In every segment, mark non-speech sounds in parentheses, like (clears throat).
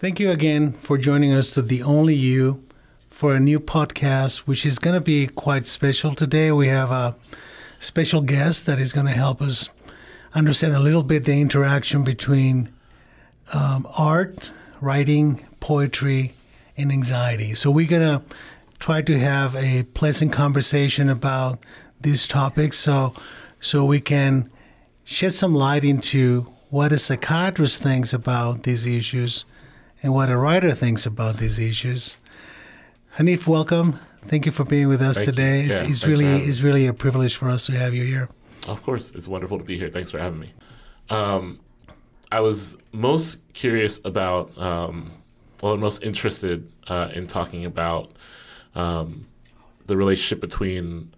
Thank you again for joining us to The Only You for a new podcast, which is going to be quite special today. We have a special guest that is going to help us understand a little bit the interaction between um, art, writing, poetry, and anxiety. So we're going to try to have a pleasant conversation about these topics so so we can shed some light into what a psychiatrist thinks about these issues and what a writer thinks about these issues. Hanif, welcome. Thank you for being with us Thank today. It's, it's really it's really a privilege for us to have you here. Of course, it's wonderful to be here. Thanks for having me. Um, I was most curious about, um, well, most interested uh, in talking about um, the relationship between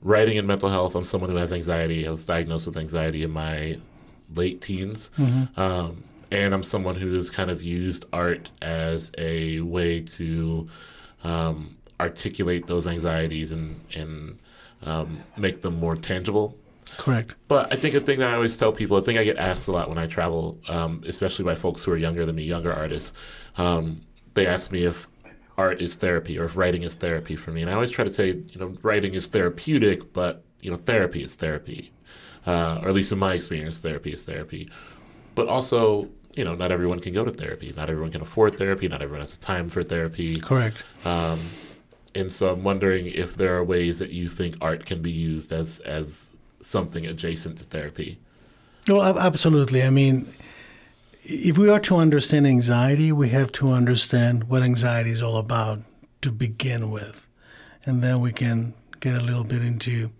writing and mental health. I'm someone who has anxiety. I was diagnosed with anxiety in my late teens. Um, and I'm someone who has kind of used art as a way to um, articulate those anxieties and, and um, make them more tangible. Correct. But I think a thing that I always tell people, a thing I get asked a lot when I travel, um, especially by folks who are younger than me, younger artists, um, they ask me if art is therapy or if writing is therapy for me. And I always try to say, you know, writing is therapeutic, but, you know, therapy is therapy. Uh, or at least in my experience, therapy is therapy. But also, you know, not everyone can go to therapy. Not everyone can afford therapy. Not everyone has time for therapy. Correct. Um, and so I'm wondering if there are ways that you think art can be used as as something adjacent to therapy. Well, absolutely. I mean, if we are to understand anxiety, we have to understand what anxiety is all about to begin with. And then we can get a little bit into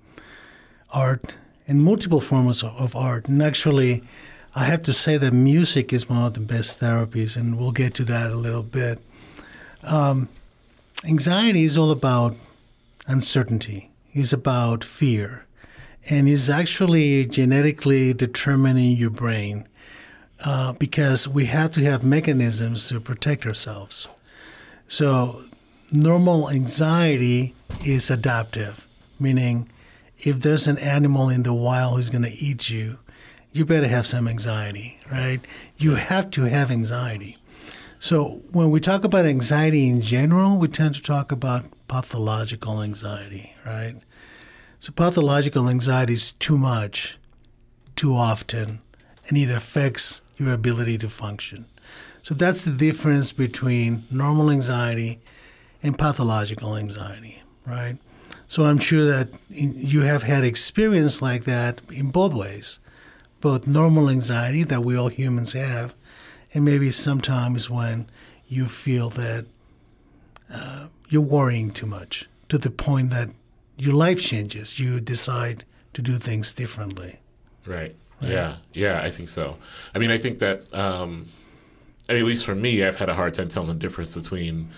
art and multiple forms of, of art. And actually, I have to say that music is one of the best therapies, and we'll get to that a little bit. Um, anxiety is all about uncertainty, it's about fear and is actually genetically determining your brain uh, because we have to have mechanisms to protect ourselves. So, normal anxiety is adaptive, meaning if there's an animal in the wild who's going to eat you, you better have some anxiety, right? You have to have anxiety. So, when we talk about anxiety in general, we tend to talk about pathological anxiety, right? So pathological anxiety is too much, too often, and it affects your ability to function. So that's the difference between normal anxiety and pathological anxiety, right? So I'm sure that you have had experience like that in both ways, both normal anxiety that we all humans have, and maybe sometimes when you feel that uh, you're worrying too much to the point that your life changes. You decide to do things differently. Right. Yeah. Yeah, I think so. I mean, I think that, um, at least for me, I've had a hard time telling the difference between,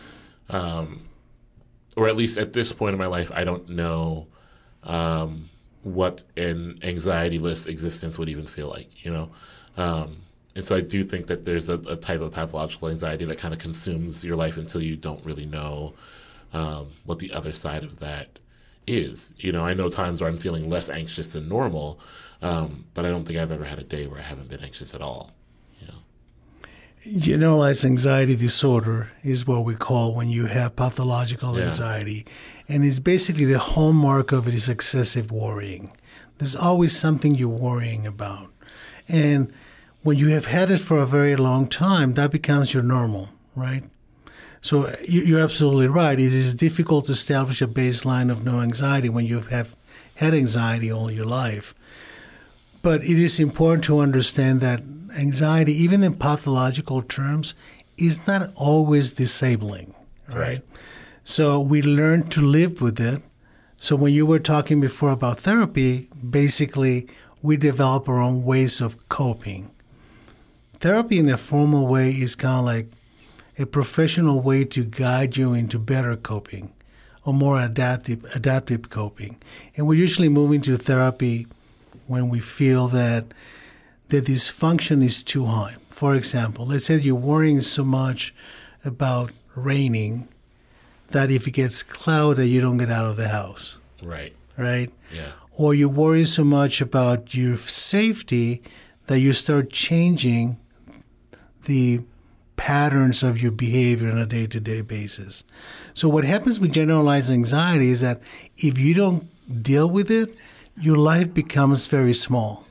um, or at least at this point in my life, I don't know um, what an anxiety list existence would even feel like, you know? Um, and so I do think that there's a, a type of pathological anxiety that kind of consumes your life until you don't really know um, what the other side of that is. You know, I know times where I'm feeling less anxious than normal, um, but I don't think I've ever had a day where I haven't been anxious at all. You know? Generalized anxiety disorder is what we call when you have pathological Yeah. anxiety. And it's basically the hallmark of it is excessive worrying. There's always something you're worrying about. And when you have had it for a very long time, that becomes your normal, right? So you're absolutely right. It is difficult to establish a baseline of no anxiety when you have had anxiety all your life. But it is important to understand that anxiety, even in pathological terms, is not always disabling, right? Right. So we learn to live with it. So when you were talking before about therapy, basically we develop our own ways of coping. Therapy in a formal way is kind of like a professional way to guide you into better coping or more adaptive adaptive coping. And we're usually move into therapy when we feel that the dysfunction is too high. For example, let's say you're worrying so much about raining that if it gets cloudy, you don't get out of the house, Right. right? Yeah. Or you worry so much about your safety that you start changing the patterns of your behavior on a day to day basis. So, what happens with generalized anxiety is that if you don't deal with it, your life becomes very small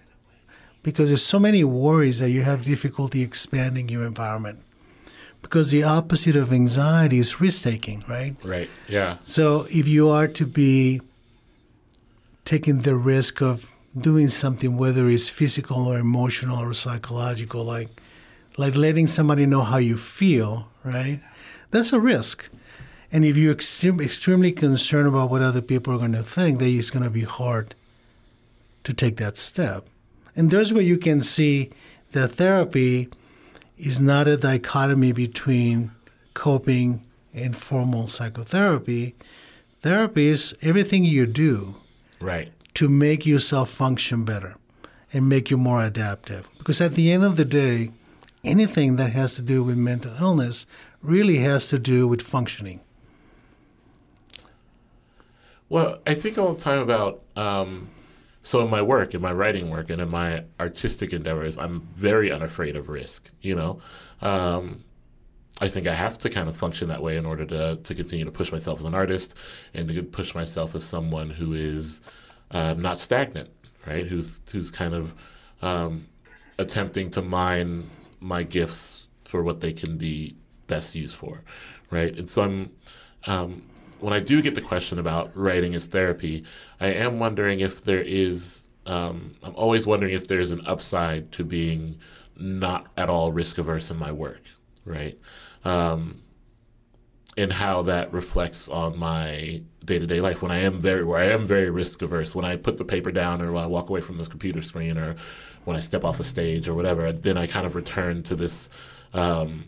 because there's so many worries that you have difficulty expanding your environment. Because the opposite of anxiety is risk taking, right? Right. Yeah. So if you are to be taking the risk of doing something, whether it's physical or emotional or psychological, like like letting somebody know how you feel, right? That's a risk. And if you're extreme, extremely concerned about what other people are going to think, then it's going to be hard to take that step. And there's where you can see that therapy is not a dichotomy between coping and formal psychotherapy. Therapy is everything you do Right. to make yourself function better and make you more adaptive. Because at the end of the day, anything that has to do with mental illness really has to do with functioning. Well, I think all the time about um, so in my work, in my writing work, and in my artistic endeavors, I'm very unafraid of risk. You know, um, I think I have to kind of function that way in order to to continue to push myself as an artist and to push myself as someone who is uh, not stagnant, right? Who's who's kind of um, attempting to mine my gifts for what they can be best used for, right? And so I'm um, when I do get the question about writing as therapy, I am wondering if there is. Um, I'm always wondering if there's an upside to being not at all risk averse in my work, right? Um, and how that reflects on my day to day life when I am very where I am very risk averse. When I put the paper down, or when I walk away from this computer screen, or when I step off a stage, or whatever, then I kind of return to this. Um,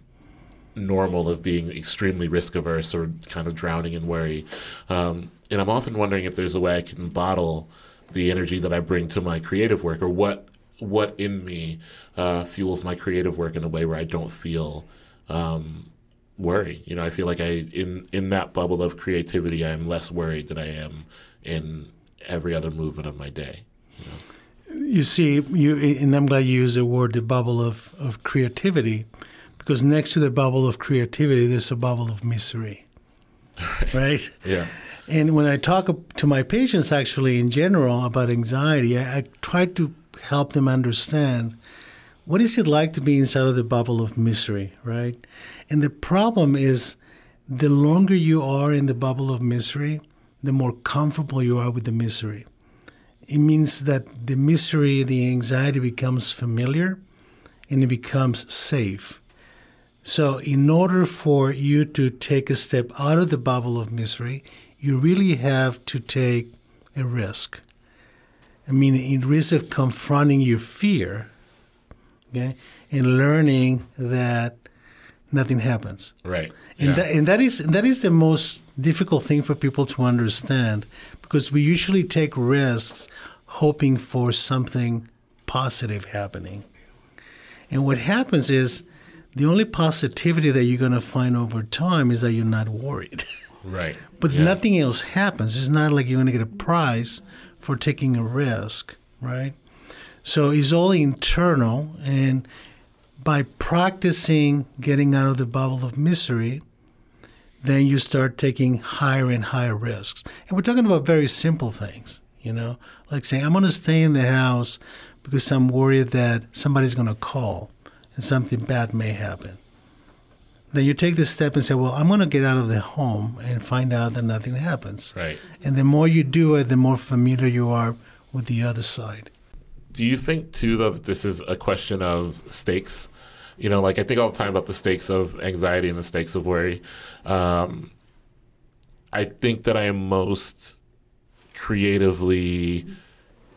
normal of being extremely risk averse or kind of drowning in worry. Um, and I'm often wondering if there's a way I can bottle the energy that I bring to my creative work, or what what in me uh, fuels my creative work in a way where I don't feel um, worry. You know, I feel like I in in that bubble of creativity, I am less worried than I am in every other movement of my day. You, know? you see, you and I'm glad you use the word the bubble of, of creativity because next to the bubble of creativity, there's a bubble of misery, (laughs) right? Yeah. And when I talk to my patients, actually, in general, about anxiety, I, I try to help them understand what is it like to be inside of the bubble of misery, right? And the problem is the longer you are in the bubble of misery, the more comfortable you are with the misery. It means that the misery, the anxiety becomes familiar and it becomes safe. So, in order for you to take a step out of the bubble of misery, you really have to take a risk. I mean, in risk of confronting your fear, okay, and learning that nothing happens. Right. And yeah. that and that is that is the most difficult thing for people to understand because we usually take risks hoping for something positive happening. And what happens is the only positivity that you're going to find over time is that you're not worried. (laughs) Right. But Yeah. nothing else happens. It's not like you're going to get a prize for taking a risk, right? So it's all internal. And by practicing getting out of the bubble of misery, then you start taking higher and higher risks. And we're talking about very simple things, you know, like saying, I'm going to stay in the house because I'm worried that somebody's going to call and something bad may happen. Then you take this step and say, Well, I'm going to get out of the home and find out that nothing happens. Right. And the more you do it, the more familiar you are with the other side. Do you think too that this is a question of stakes? You know, like I think all the time about the stakes of anxiety and the stakes of worry. Um, I think that I am most creatively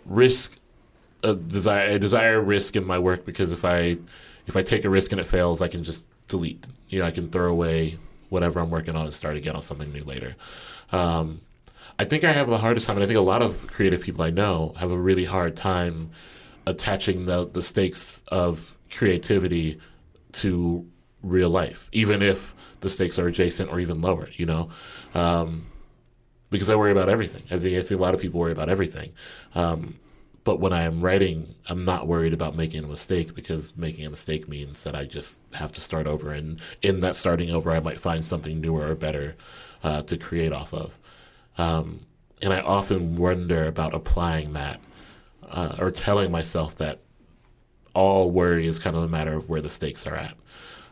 risk uh, desire I desire risk in my work because if I if I take a risk and it fails, I can just delete. You know, I can throw away whatever I'm working on and start again on something new later. Um, I think I have the hardest time, and I think a lot of creative people I know have a really hard time attaching the the stakes of creativity to real life, even if the stakes are adjacent or even lower. You know, um, because I worry about everything. I think I think a lot of people worry about everything. Um, but when I am writing, I'm not worried about making a mistake because making a mistake means that I just have to start over. And in that starting over, I might find something newer or better uh, to create off of. Um, and I often wonder about applying that uh, or telling myself that all worry is kind of a matter of where the stakes are at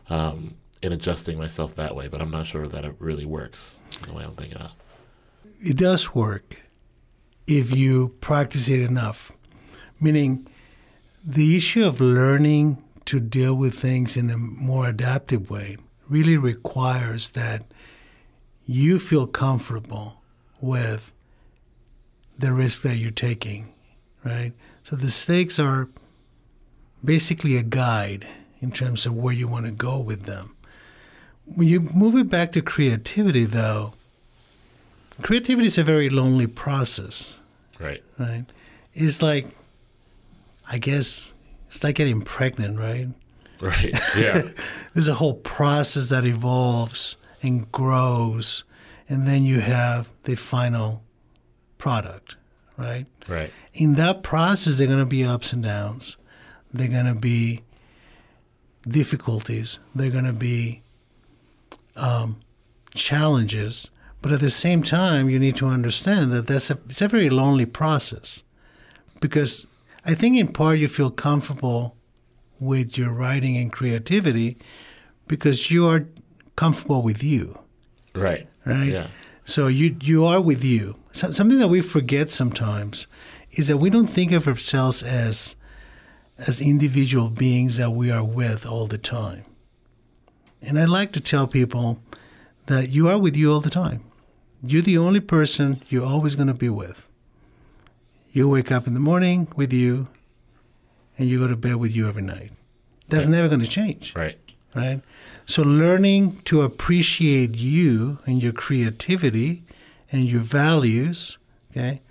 um, and adjusting myself that way. But I'm not sure that it really works the way I'm thinking of. It does work if you practice it enough. Meaning, the issue of learning to deal with things in a more adaptive way really requires that you feel comfortable with the risk that you're taking, right? So the stakes are basically a guide in terms of where you want to go with them. When you move it back to creativity, though, creativity is a very lonely process, Right. right? It's like, I guess, it's like getting pregnant, right? Right. (laughs) Yeah. There's a whole process that evolves and grows, and then you have the final product, right? right. In that process, there are going to be ups and downs. There are going to be difficulties. There are going to be um, challenges. But at the same time, you need to understand that that's a, it's a very lonely process because I think in part you feel comfortable with your writing and creativity because you are comfortable with you, Right. right? Yeah. So you you are with you. So, something that we forget sometimes is that we don't think of ourselves as as individual beings that we are with all the time. And I like to tell people that you are with you all the time. You're the only person you're always going to be with. You wake up in the morning with you, and you go to bed with you every night. That's never going to change Right. right? So learning to appreciate you and your creativity and your values, okay,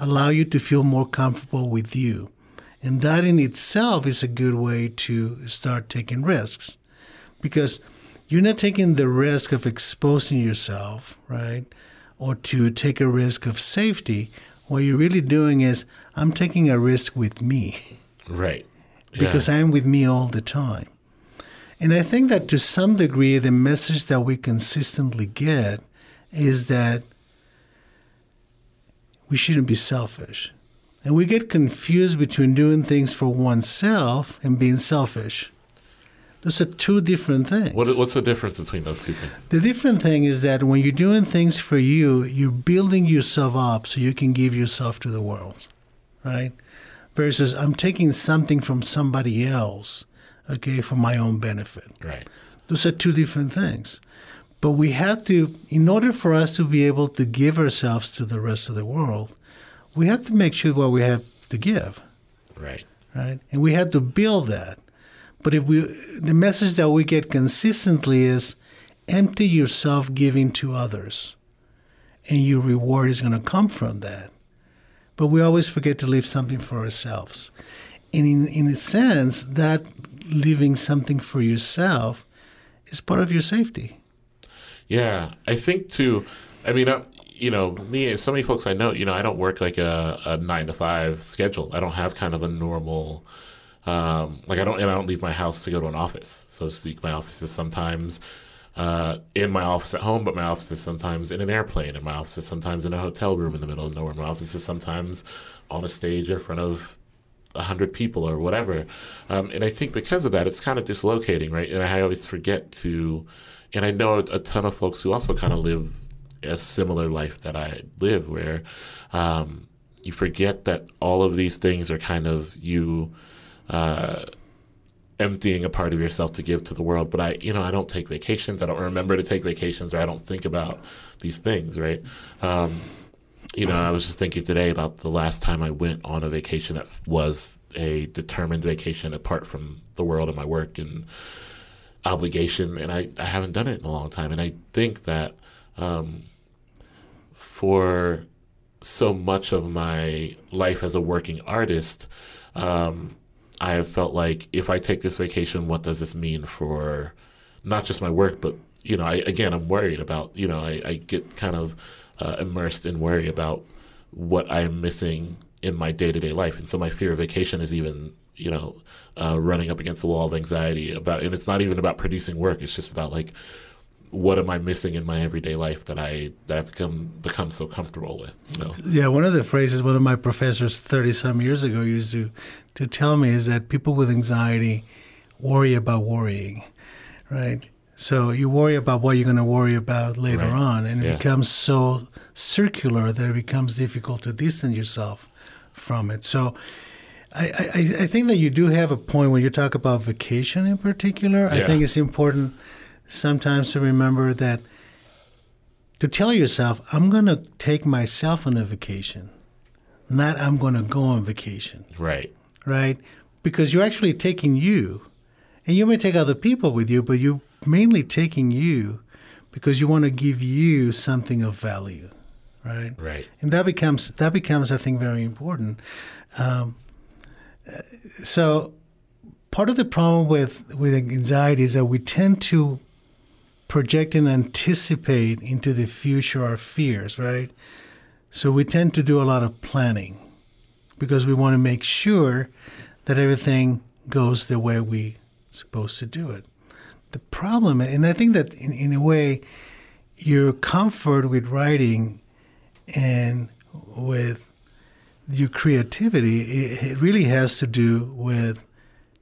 allow you to feel more comfortable with you. And that in itself is a good way to start taking risks because you're not taking the risk of exposing yourself, right? Or to take a risk of safety. What you're really doing is, I'm taking a risk with me. Right. Yeah. because I'm with me all the time. And I think that to some degree, the message that we consistently get is that we shouldn't be selfish. And we get confused between doing things for oneself and being selfish. Those are two different things. What, what's the difference between those two things? The different thing is that when you're doing things for you, you're building yourself up so you can give yourself to the world, right? Versus I'm taking something from somebody else, okay, for my own benefit. Right. Those are two different things. But we have to, in order for us to be able to give ourselves to the rest of the world, we have to make sure what we have to give, Right. right? And we have to build that. But if we, the message that we get consistently is empty yourself giving to others, and your reward is going to come from that. But we always forget to leave something for ourselves. And in, in a sense, that leaving something for yourself is part of your safety. Yeah, I think too. I mean, I, you know, me and so many folks I know, you know, I don't work like a, a nine to five schedule. I don't have kind of a normal, um, like I don't, and I don't leave my house to go to an office, so to speak. My office is sometimes uh, in my office at home, but my office is sometimes in an airplane, and my office is sometimes in a hotel room in the middle of nowhere. My office is sometimes on a stage in front of a hundred people or whatever. Um, and I think because of that, it's kind of dislocating, right? And I always forget to, and I know a ton of folks who also kind of live a similar life that I live, where um, you forget that all of these things are kind of you. Uh, emptying a part of yourself to give to the world. But i you know i don't take vacations. I don't remember to take vacations or i don't think about these things right? Um, you know i was just thinking today about the last time i went on a vacation that was a determined vacation apart from the world and my work and obligation. And i, I haven't done it in a long time. And i think that um, for so much of my life as a working artist um, I have felt like if I take this vacation, what does this mean for not just my work, but you know, I, again, I'm worried about you know, I, I get kind of uh, immersed in worry about what I'm missing in my day to day life. And so my fear of vacation is even, you know, uh, running up against the wall of anxiety about, and it's not even about producing work. It's just about like, what am I missing in my everyday life that I that I've become become so comfortable with? You know? Yeah, one of the phrases one of my professors thirty some years ago used to to tell me is that people with anxiety worry about worrying, right? So you worry about what you're going to worry about later Right. on, and it Yeah. becomes so circular that it becomes difficult to distance yourself from it. So. I, I, I think that you do have a point when you talk about vacation in particular. I think it's important sometimes to remember that to tell yourself, I'm going to take myself on a vacation, not I'm going to go on vacation, Right. right? Because you're actually taking you, and you may take other people with you, but you're mainly taking you because you want to give you something of value, right? Right. and that becomes that becomes I think very important. Um, so part of the problem with with anxiety is that we tend to project and anticipate into the future our fears, right? So we tend to do a lot of planning because we want to make sure that everything goes the way we supposed to do it. The problem, and I think that in, in a way, your comfort with writing and with your creativity, it, it really has to do with,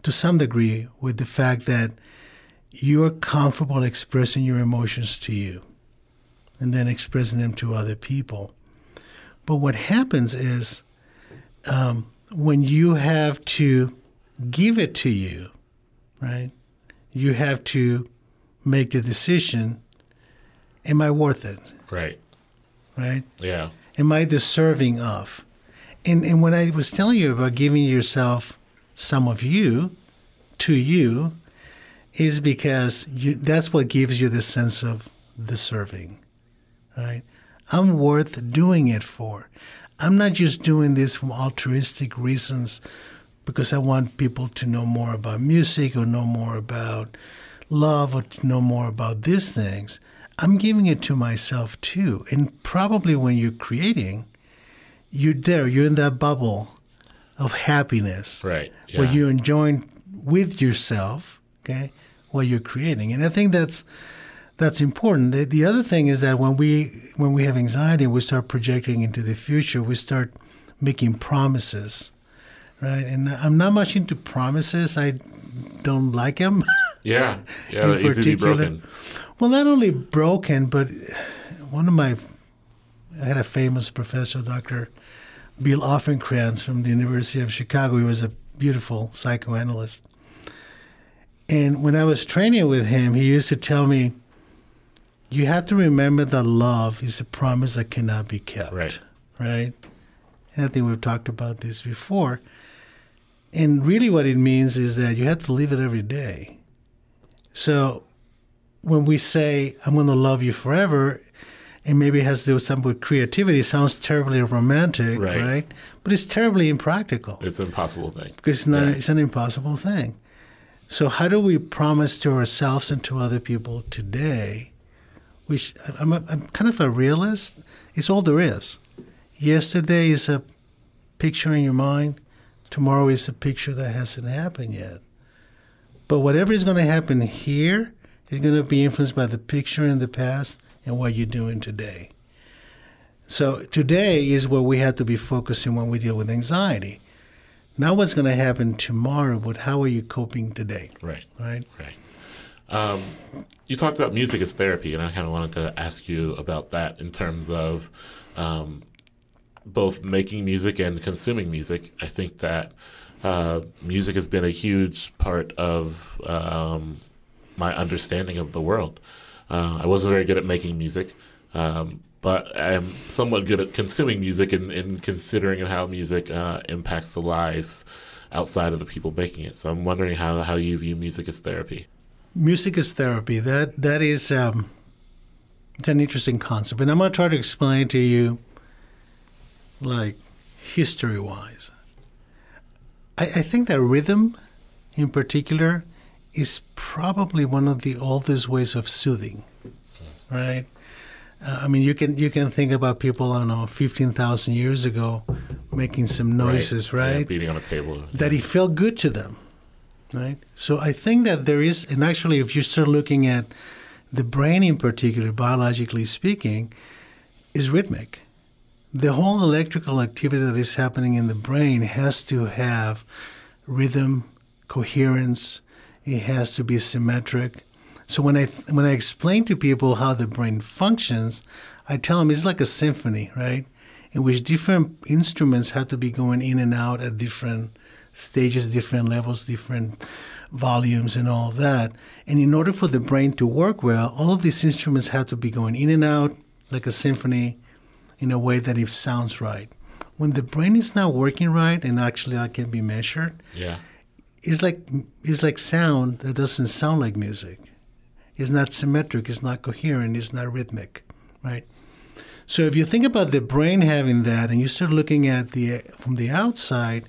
to some degree, with the fact that you're comfortable expressing your emotions to you and then expressing them to other people. But what happens is um, when you have to give it to you, right? You have to make the decision am I worth it, Right. right? Yeah. am I deserving of? And and when I was telling you about giving yourself some of you to you, is because you that's what gives you the sense of deserving, right? I'm worth doing it for. I'm not just doing this from altruistic reasons because I want people to know more about music or know more about love or to know more about these things. I'm giving it to myself too. And probably when you're creating, you're there, you're in that bubble of happiness Right. Yeah. where you're enjoying with yourself, okay, what you're creating. And I think that's that's important. The, the other thing is that when we when we have anxiety and we start projecting into the future, we start making promises, right? And I'm not much into promises. I don't like them. yeah. (laughs) Yeah. in They're easy to be particular. broken. well, not only broken, but one of my I had a famous professor, Dr. Bill Offenkrantz from the University of Chicago. He was a beautiful psychoanalyst. And when I was training with him, he used to tell me, you have to remember that love is a promise that cannot be kept. Right. Right? And I think we've talked about this before. And really, what it means is that you have to live it every day. So when we say, I'm going to love you forever, and maybe it has to do with something with creativity, it sounds terribly romantic, Right. right? But it's terribly impractical It's an impossible thing. because it's not Right. it's an impossible thing. So how do we promise to ourselves and to other people today? Which I'm, a, I'm kind of a realist. It's all there is. Yesterday is a picture in your mind. Tomorrow is a picture that hasn't happened yet. But whatever is going to happen here is going to be influenced by the picture in the past and what you're doing today. So today is where we have to be focusing when we deal with anxiety. Not what's going to happen tomorrow, but how are you coping today, Right. right? Right. Um, you talked about music as therapy, and I kind of wanted to ask you about that in terms of um, both making music and consuming music. I think that uh, music has been a huge part of um, my understanding of the world. Uh, I wasn't very good at making music, um, but I'm somewhat good at consuming music and, and considering how music uh, impacts the lives outside of the people making it. So I'm wondering how, how you view music as therapy. Music is therapy. That that is um, it's an interesting concept, and I'm going to try to explain to you, like history wise. I, I think that rhythm, in particular, is probably one of the oldest ways of soothing, right? Uh, I mean, you can you can think about people I don't know, fifteen thousand years ago, making some noises, right? Yeah, beating on a table. That it felt good to them, right? So I think that there is, and actually, if you start looking at the brain in particular, biologically speaking, is rhythmic. The whole electrical activity that is happening in the brain has to have rhythm, coherence. It has to be symmetric. So when I when I explain to people how the brain functions, I tell them it's like a symphony, right? In which different instruments have to be going in and out at different stages, different levels, different volumes, and all of that. And in order for the brain to work well, all of these instruments have to be going in and out like a symphony in a way that it sounds right. When the brain is not working right, and actually that can be measured, Yeah. it's like it's like sound that doesn't sound like music. It's not symmetric. It's not coherent. It's not rhythmic, right? So if you think about the brain having that, and you start looking at the from the outside,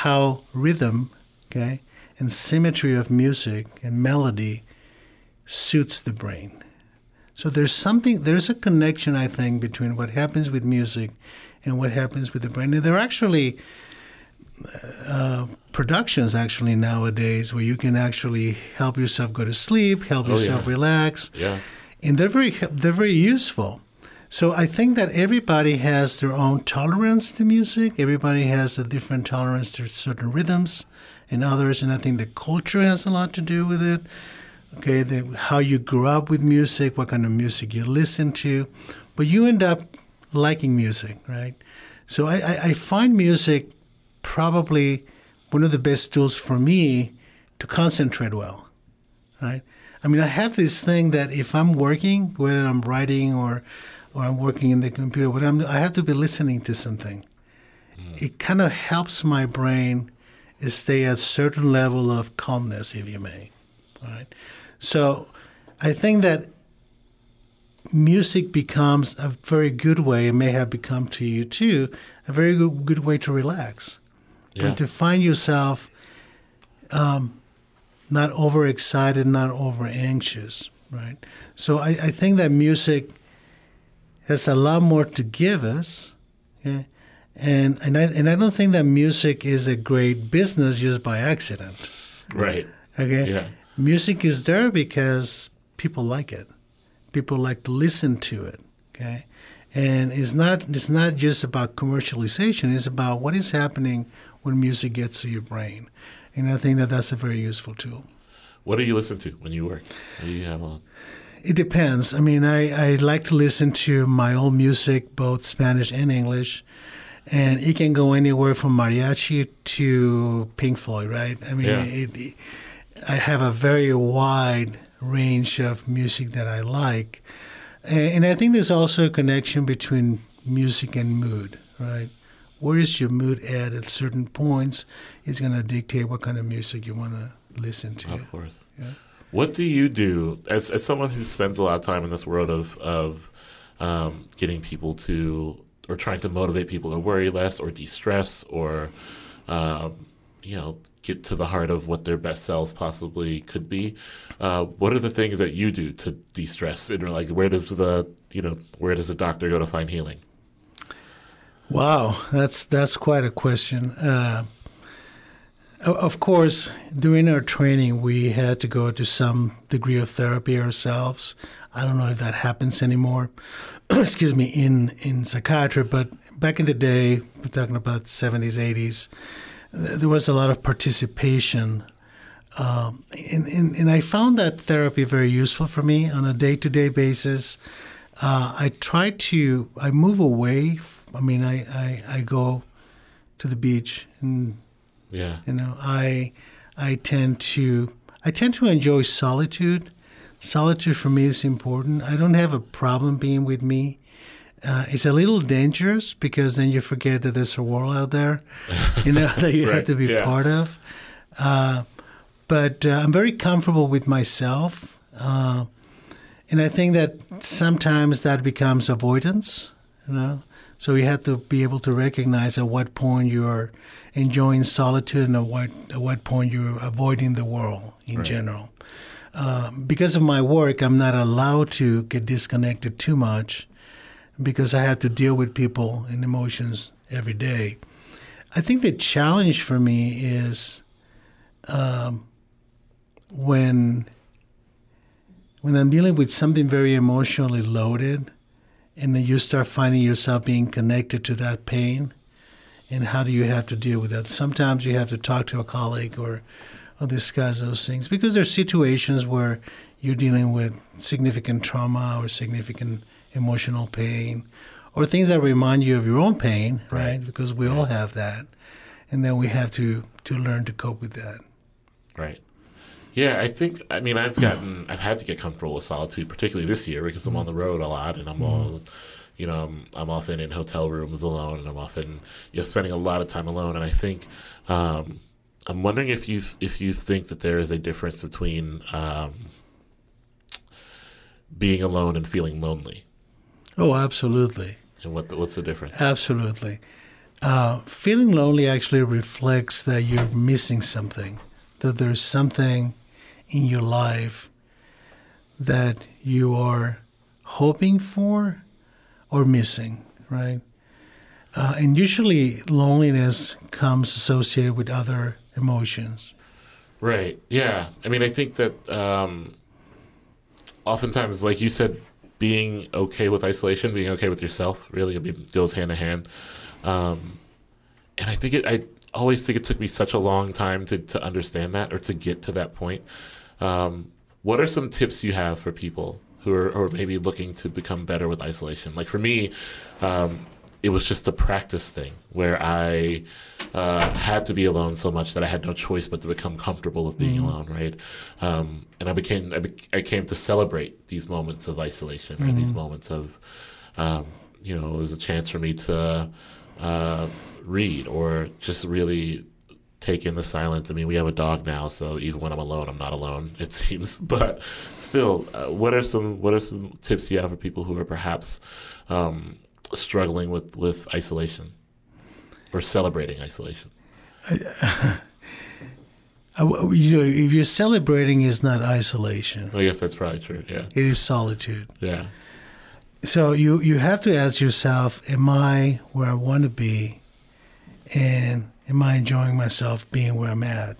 how rhythm, okay, and symmetry of music and melody suits the brain. So there's something, there's a connection, I think, between what happens with music and what happens with the brain. And there are actually uh, productions actually nowadays where you can actually help yourself go to sleep, help Oh, yourself yeah. relax, Yeah. and they're very they're very useful. So I think that everybody has their own tolerance to music. Everybody has a different tolerance to certain rhythms and others, and I think the culture has a lot to do with it. Okay, the, how you grew up with music, what kind of music you listen to, but you end up liking music, right? So I, I, I find music probably one of the best tools for me to concentrate well, right? I mean, I have this thing that if I'm working, whether I'm writing or or I'm working in the computer, but I'm, I have to be listening to something. Hmm. It kind of helps my brain stay at a certain level of calmness, if you may. Right. So I think that music becomes a very good way, and may have become to you too, a very good, good way to relax Yeah. and to find yourself um, not overexcited, not over anxious, right? So I, I think that music has a lot more to give us, okay? and and I and I don't think that music is a great business used by accident. Right. Okay, Yeah. music is there because people like it. People like to listen to it. Okay, and it's not it's not just about commercialization. It's about what is happening when music gets to your brain, and I think that that's a very useful tool. What do you listen to when you work? What do you have on? It depends. I mean, I, I like to listen to my old music, both Spanish and English, and it can go anywhere from mariachi to Pink Floyd, right? I mean, Yeah. it, it, I have a very wide range of music that I like, and, and I think there's also a connection between music and mood, right? Where is your mood at at certain points? Is going to dictate what kind of music you want to listen to. Of course. What do you do as as someone who spends a lot of time in this world of of um, getting people to or trying to motivate people to worry less or de-stress or um, you know get to the heart of what their best selves possibly could be? Uh, what are the things that you do to de-stress? And like, where does the you know where does the doctor go to find healing? Wow, that's that's quite a question. Uh, of course, during our training, we had to go to some degree of therapy ourselves. I don't know if that happens anymore. (clears throat) Excuse me, in in psychiatry, but back in the day, we're talking about seventies, eighties. There was a lot of participation um, and, and, and I found that therapy very useful for me on a day to day basis. Uh, I try to, I move away. I mean, I, I, I go to the beach and, Yeah, you know, I, I tend to, I tend to enjoy solitude. Solitude for me is important. I don't have a problem being with me. Uh, it's a little dangerous because then you forget that there's a world out there, you know, (laughs) that you have to be yeah. part of. Uh, but uh, I'm very comfortable with myself. Uh, and I think that sometimes that becomes avoidance, you know. So you have to be able to recognize at what point you are enjoying solitude and at what, at what point you're avoiding the world in Right. general. Uh, because of my work, I'm not allowed to get disconnected too much because I have to deal with people and emotions every day. I think the challenge for me is um, when when I'm dealing with something very emotionally loaded, and then you start finding yourself being connected to that pain, and how do you have to deal with that? Sometimes you have to talk to a colleague or, or discuss those things because there's situations where you're dealing with significant trauma or significant emotional pain or things that remind you of your own pain, right? right? Because we all have that. And then we have to to learn to cope with that. Right. Yeah, I think. I mean, I've gotten, I've had to get comfortable with solitude, particularly this year because I'm on the road a lot, and I'm mm-hmm. all, you know, I'm, I'm often in hotel rooms alone, and I'm often, you know, spending a lot of time alone. And I think, um, I'm wondering if you if you think that there is a difference between um, being alone and feeling lonely. Oh, absolutely. And what the, what's the difference? Absolutely. Uh, feeling lonely actually reflects that you're missing something, that there's something in your life that you are hoping for or missing, right? Uh, and usually loneliness comes associated with other emotions. Right. Yeah. I mean, I think that um, oftentimes, like you said, being okay with isolation, being okay with yourself, really, I mean, goes hand in hand. Um, and I think it, I always think it took me such a long time to, to understand that or to get to that point. Um, what are some tips you have for people who are, or maybe looking to become better with isolation? Like for me, um, it was just a practice thing where I uh, had to be alone so much that I had no choice but to become comfortable with being mm-hmm. alone, right? Um, and I became I, be- I, came to celebrate these moments of isolation or mm-hmm. these moments of, um, you know, it was a chance for me to uh, read or just really take in the silence. I mean, we have a dog now, so even when I'm alone, I'm not alone. It (laughs) seems, but still, uh, what are some what are some tips you have for people who are perhaps um, struggling with with isolation or celebrating isolation? (laughs) you know, if you're celebrating, is not isolation. I guess that's probably true. Yeah, it is solitude. Yeah. So you you have to ask yourself, am I where I want to be, and am I enjoying myself being where I'm at?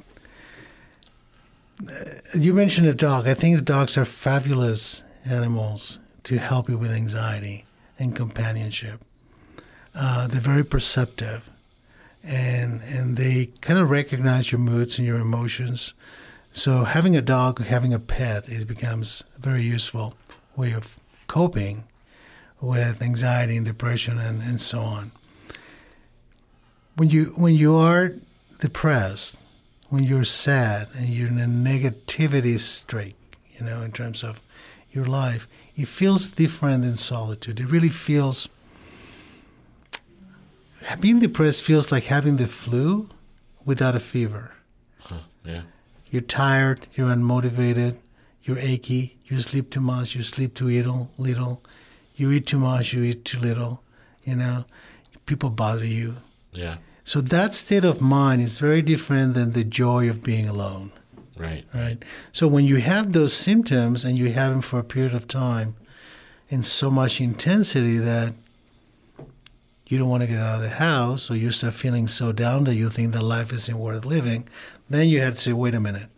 You mentioned a dog. I think the dogs are fabulous animals to help you with anxiety and companionship. Uh, they're very perceptive, and and they kind of recognize your moods and your emotions. So having a dog, having a pet, it becomes a very useful way of coping with anxiety and depression and, and so on. When you when you are depressed, when you're sad and you're in a negativity streak, you know, in terms of your life, it feels different than solitude. It really feels being depressed feels like having the flu without a fever. Huh, yeah. You're tired, you're unmotivated, you're achy, you sleep too much, you sleep too little, little you eat too much, you eat too little, you know, people bother you. Yeah. So that state of mind is very different than the joy of being alone. Right. Right. So when you have those symptoms and you have them for a period of time in so much intensity that you don't want to get out of the house or you start feeling so down that you think that life isn't worth living, then you have to say, wait a minute.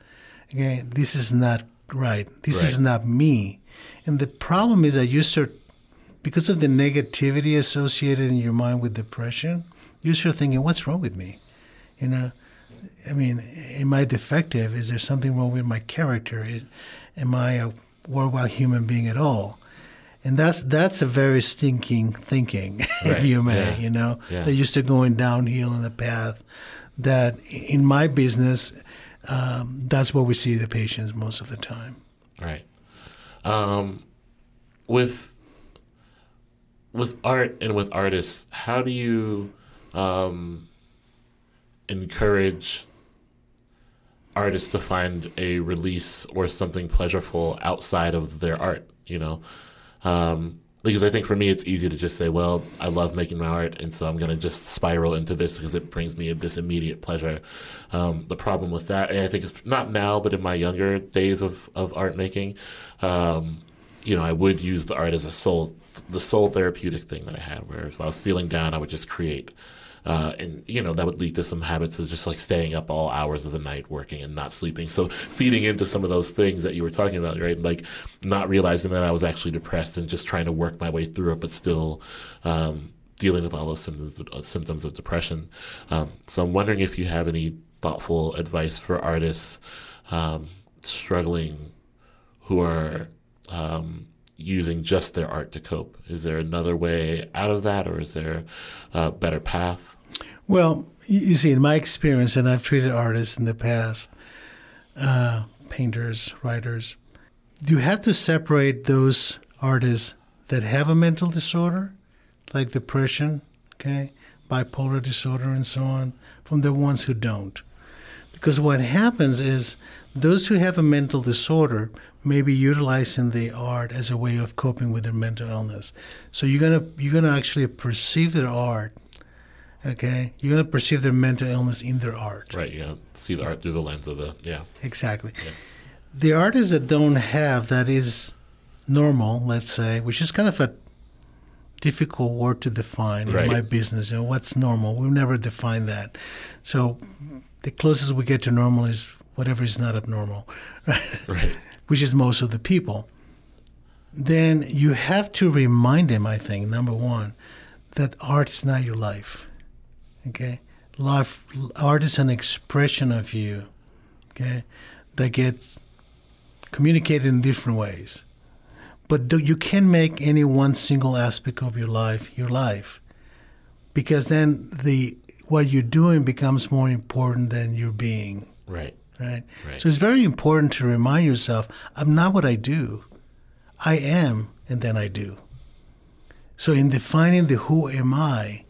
Okay, this is not right. This right. is not me. And the problem is that you start because of the negativity associated in your mind with depression, you start thinking, what's wrong with me? You know, I mean, am I defective? Is there something wrong with my character? Is, am I a worthwhile human being at all? And that's that's a very stinking thinking, (laughs) right. if you may. Yeah. You know, yeah. that you're still going downhill in the path. That in my business, um, that's where we see the patients most of the time. Right. Um, with with art and with artists, how do you um, encourage artists to find a release or something pleasurable outside of their art? You know, um, because I think for me it's easy to just say, well, I love making my art, and so I'm going to just spiral into this because it brings me this immediate pleasure. Um, the problem with that, and I think it's not now, but in my younger days of of art making, um, you know, I would use the art as a sole the sole therapeutic thing that I had, where if I was feeling down, I would just create. Uh, and you know that would lead to some habits of just like staying up all hours of the night working and not sleeping so feeding into some of those things that you were talking about right like not realizing that i was actually depressed and just trying to work my way through it but still um, dealing with all those symptoms, uh, symptoms of depression um, so i'm wondering if you have any thoughtful advice for artists um, struggling who are um, using just their art to cope? Is there another way out of that, or is there a better path? Well, you see, in my experience, and I've treated artists in the past, uh, painters, writers, you have to separate those artists that have a mental disorder, like depression, okay, bipolar disorder, and so on, from the ones who don't. Because what happens is those who have a mental disorder may be utilizing the art as a way of coping with their mental illness. So you're gonna you're gonna actually perceive their art. Okay, you're gonna perceive their mental illness in their art. Right. Yeah. See the art through the lens of the yeah. Exactly. Yeah. The artists that don't have that is normal, let's say, which is kind of a difficult word to define right. in my business. You know, what's normal? We've never defined that. So the closest we get to normal is whatever is not abnormal, (laughs) right? Right. Which is most of the people. Then you have to remind them, I think, number one, that art is not your life. Okay? Life, art is an expression of you, okay, that gets communicated in different ways. But you can't make any one single aspect of your life your life because then the what you're doing becomes more important than your being. Right. Right? right. So it's very important to remind yourself I'm not what I do. I am, and then I do. So in defining the who am I,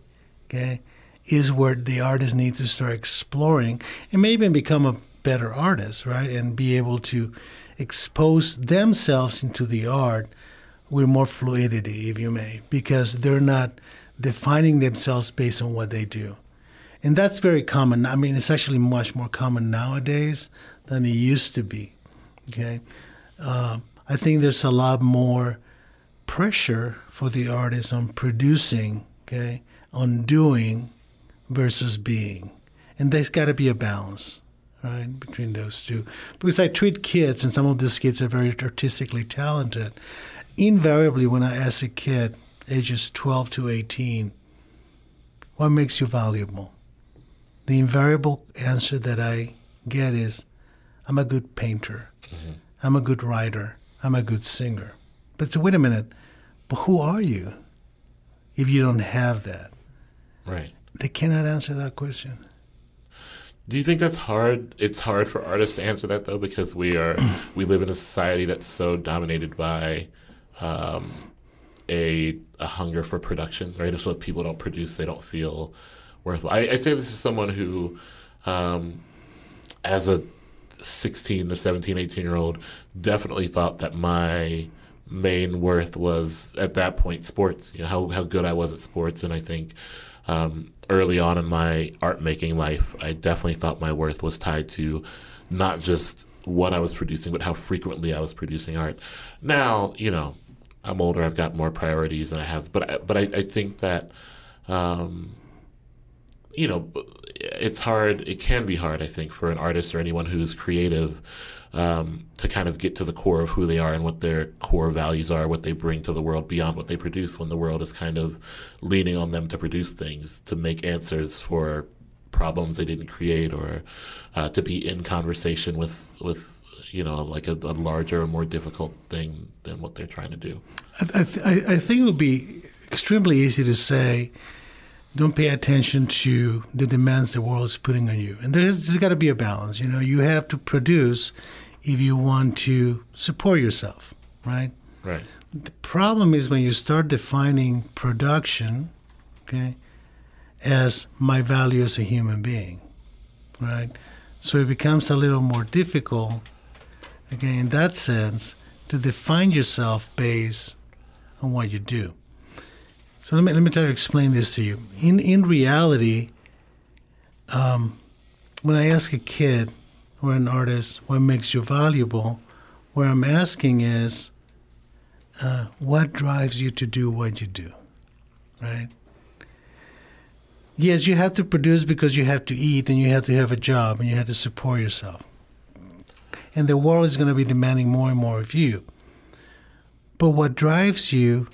okay, is where the artist needs to start exploring and maybe become a better artist, right? And be able to expose themselves into the art with more fluidity, if you may, because they're not defining themselves based on what they do and that's very common. I mean, it's actually much more common nowadays than it used to be. Okay, uh, I think there's a lot more pressure for the artist on producing, okay, on doing versus being, and there's got to be a balance, right, between those two. Because I treat kids, and some of these kids are very artistically talented. Invariably, when I ask a kid, ages 12 to 18, what makes you valuable? the invariable answer that I get is I'm a good painter. Mm-hmm. I'm a good writer. I'm a good singer. But so wait a minute, but who are you if you don't have that? Right. They cannot answer that question. Do you think that's hard? It's hard for artists to answer that though, because we are we live in a society that's so dominated by um, a a hunger for production, right? So if people don't produce, they don't feel worthwhile. I, I say this is someone who, um, as a 16 to 17, 18 year old, definitely thought that my main worth was at that point sports. You know how how good I was at sports, and I think um, early on in my art making life, I definitely thought my worth was tied to not just what I was producing, but how frequently I was producing art. Now, you know, I'm older, I've got more priorities, and I have, but but I, I think that. Um, you know, it's hard. It can be hard, I think, for an artist or anyone who's creative um, to kind of get to the core of who they are and what their core values are, what they bring to the world beyond what they produce. When the world is kind of leaning on them to produce things, to make answers for problems they didn't create, or uh, to be in conversation with with you know like a, a larger, more difficult thing than what they're trying to do. I, I, I think it would be extremely easy to say don't pay attention to the demands the world is putting on you. And there's, there's got to be a balance. You know, you have to produce if you want to support yourself, right? Right. The problem is when you start defining production, okay, as my value as a human being, right? So it becomes a little more difficult, okay, in that sense, to define yourself based on what you do. So let me let me try to explain this to you. In in reality, um, when I ask a kid or an artist what makes you valuable, what I'm asking is, uh, what drives you to do what you do, right? Yes, you have to produce because you have to eat and you have to have a job and you have to support yourself. And the world is going to be demanding more and more of you. But what drives you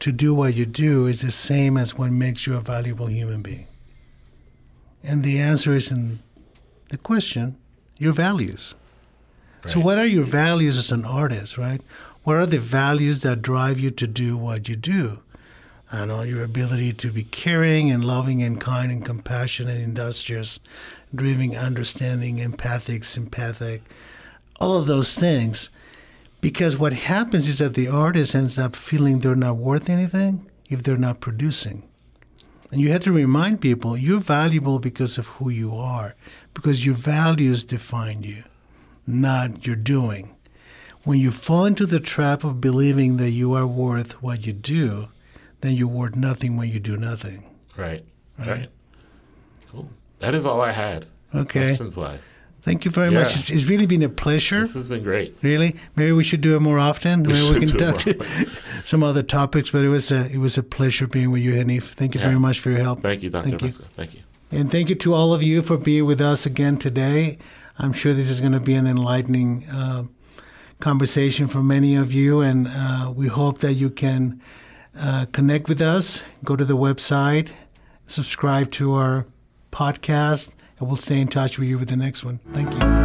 to do what you do is the same as what makes you a valuable human being. And the answer is in the question your values. So, what are your values as an artist, right? What are the values that drive you to do what you do? I know, your ability to be caring and loving and kind and compassionate, and industrious, driven, understanding, empathic, sympathetic, all of those things. Because what happens is that the artist ends up feeling they're not worth anything if they're not producing. And you have to remind people you're valuable because of who you are, because your values define you, not your doing. When you fall into the trap of believing that you are worth what you do, then you're worth nothing when you do nothing. Right. Right. Cool. That is all I had. Okay. Questions wise. Thank you very much. It's, it's really been a pleasure. This has been great. Really, maybe we should do it more often. We maybe we can talk to (laughs) some other topics. But it was a it was a pleasure being with you, Hanif. Thank you Yeah. very much for your help. Thank you, Dr. Thank you. Thank you. And thank you to all of you for being with us again today. I'm sure this is going to be an enlightening um conversation for many of you, and uh, we hope that you can uh, connect with us. Go to the website, subscribe to our podcast, and we'll stay in touch with you with the next one. Thank you.